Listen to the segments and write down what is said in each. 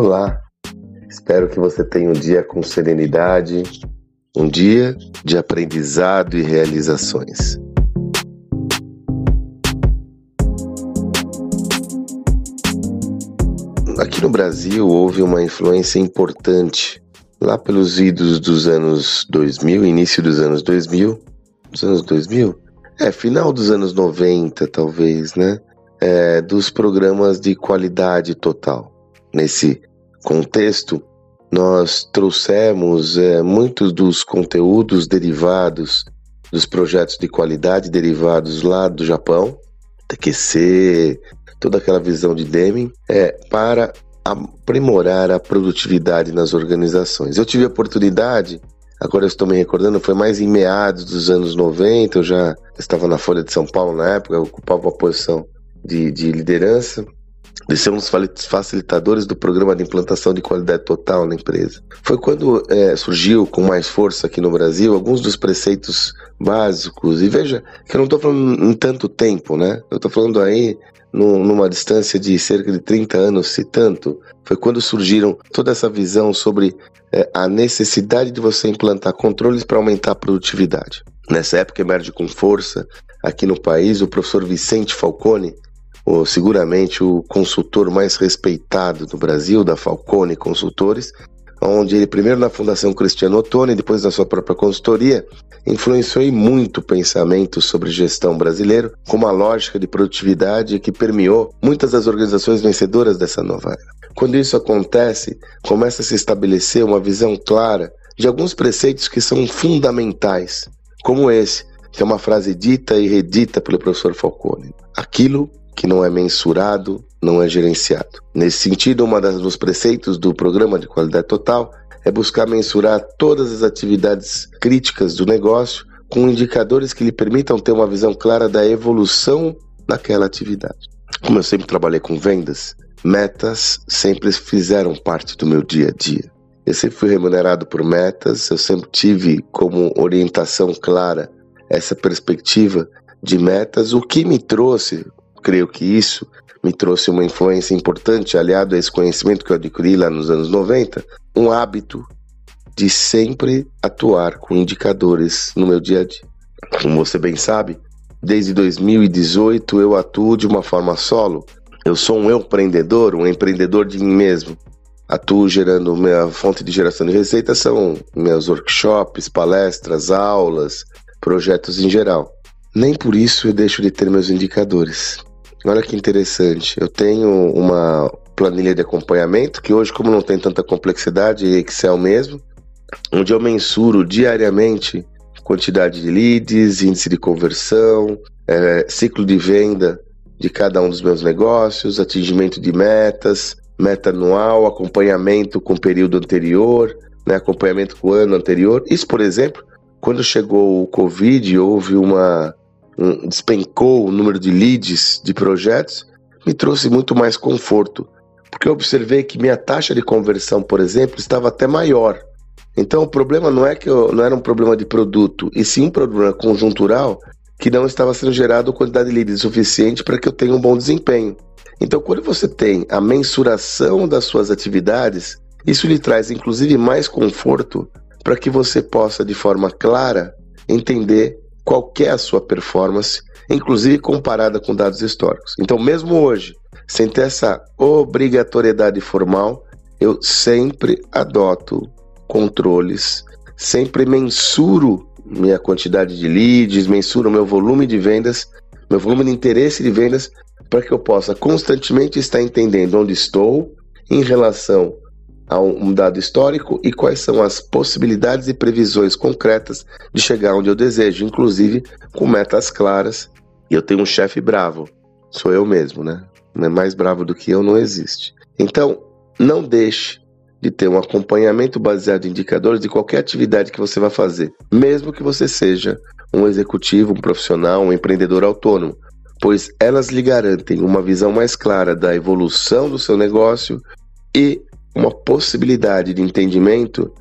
Olá, espero que você tenha um dia com serenidade, um dia de aprendizado e realizações. Aqui no Brasil houve uma influência importante lá pelos idos dos anos 2000, início dos anos 2000, dos anos 2000? É, final dos anos 90, talvez, né? É, dos programas de qualidade total. Nesse contexto, nós trouxemos é, muitos dos conteúdos derivados dos projetos de qualidade derivados lá do Japão, TQC, toda aquela visão de Deming, é, para aprimorar a produtividade nas organizações. Eu tive a oportunidade, agora eu estou me recordando, foi mais em meados dos anos 90, eu já estava na Folha de São Paulo na época, ocupava uma posição de, de liderança, de ser um dos facilitadores do programa de implantação de qualidade total na empresa. Foi quando é, surgiu com mais força aqui no Brasil alguns dos preceitos básicos, e veja que eu não estou falando em tanto tempo, né? Eu estou falando aí no, numa distância de cerca de 30 anos, se tanto, foi quando surgiram toda essa visão sobre é, a necessidade de você implantar controles para aumentar a produtividade. Nessa época emerge com força aqui no país o professor Vicente Falcone, o, seguramente o consultor mais respeitado do Brasil, da Falcone Consultores, onde ele primeiro na Fundação Cristiano Ottoni, depois na sua própria consultoria, influenciou muito o pensamento sobre gestão brasileiro, com uma lógica de produtividade que permeou muitas das organizações vencedoras dessa nova era. Quando isso acontece, começa a se estabelecer uma visão clara de alguns preceitos que são fundamentais, como esse, que é uma frase dita e redita pelo professor Falcone. Aquilo que não é mensurado, não é gerenciado. Nesse sentido, uma das dos preceitos do programa de qualidade total é buscar mensurar todas as atividades críticas do negócio com indicadores que lhe permitam ter uma visão clara da evolução daquela atividade. Como eu sempre trabalhei com vendas, metas sempre fizeram parte do meu dia a dia. Eu sempre fui remunerado por metas, eu sempre tive como orientação clara essa perspectiva de metas, o que me trouxe creio que isso me trouxe uma influência importante, aliado a esse conhecimento que eu adquiri lá nos anos 90, um hábito de sempre atuar com indicadores no meu dia a dia. Como você bem sabe, desde 2018 eu atuo de uma forma solo. Eu sou um empreendedor, um empreendedor de mim mesmo. Atuo gerando minha fonte de geração de receita são meus workshops, palestras, aulas, projetos em geral. Nem por isso eu deixo de ter meus indicadores. Olha que interessante. Eu tenho uma planilha de acompanhamento que hoje, como não tem tanta complexidade, é Excel mesmo, onde eu mensuro diariamente quantidade de leads, índice de conversão, é, ciclo de venda de cada um dos meus negócios, atingimento de metas, meta anual, acompanhamento com o período anterior, né, acompanhamento com o ano anterior. Isso, por exemplo, quando chegou o Covid, houve uma um, despencou o número de leads de projetos, me trouxe muito mais conforto, porque eu observei que minha taxa de conversão, por exemplo, estava até maior. Então o problema não é que eu, não era um problema de produto, e sim um problema conjuntural que não estava sendo gerado quantidade de leads suficiente para que eu tenha um bom desempenho. Então, quando você tem a mensuração das suas atividades, isso lhe traz inclusive mais conforto para que você possa, de forma clara, entender qual é a sua performance, inclusive comparada com dados históricos. Então, mesmo hoje, sem ter essa obrigatoriedade formal, eu sempre adoto controles, sempre mensuro minha quantidade de leads, mensuro meu volume de vendas, meu volume de interesse de vendas, para que eu possa constantemente estar entendendo onde estou em relação a um dado histórico e quais são as possibilidades e previsões concretas de chegar onde eu desejo, inclusive com metas claras. E eu tenho um chefe bravo, sou eu mesmo, né? Mais bravo do que eu não existe. Então, não deixe de ter um acompanhamento baseado em indicadores de qualquer atividade que você vai fazer, mesmo que você seja um executivo, um profissional, um empreendedor autônomo, pois elas lhe garantem uma visão mais clara da evolução do seu negócio e uma possibilidade de entendimento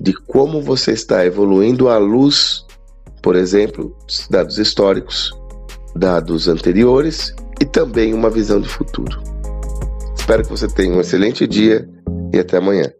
de como você está evoluindo à luz, por exemplo, dados históricos, dados anteriores e também uma visão de futuro. Espero que você tenha um excelente dia e até amanhã.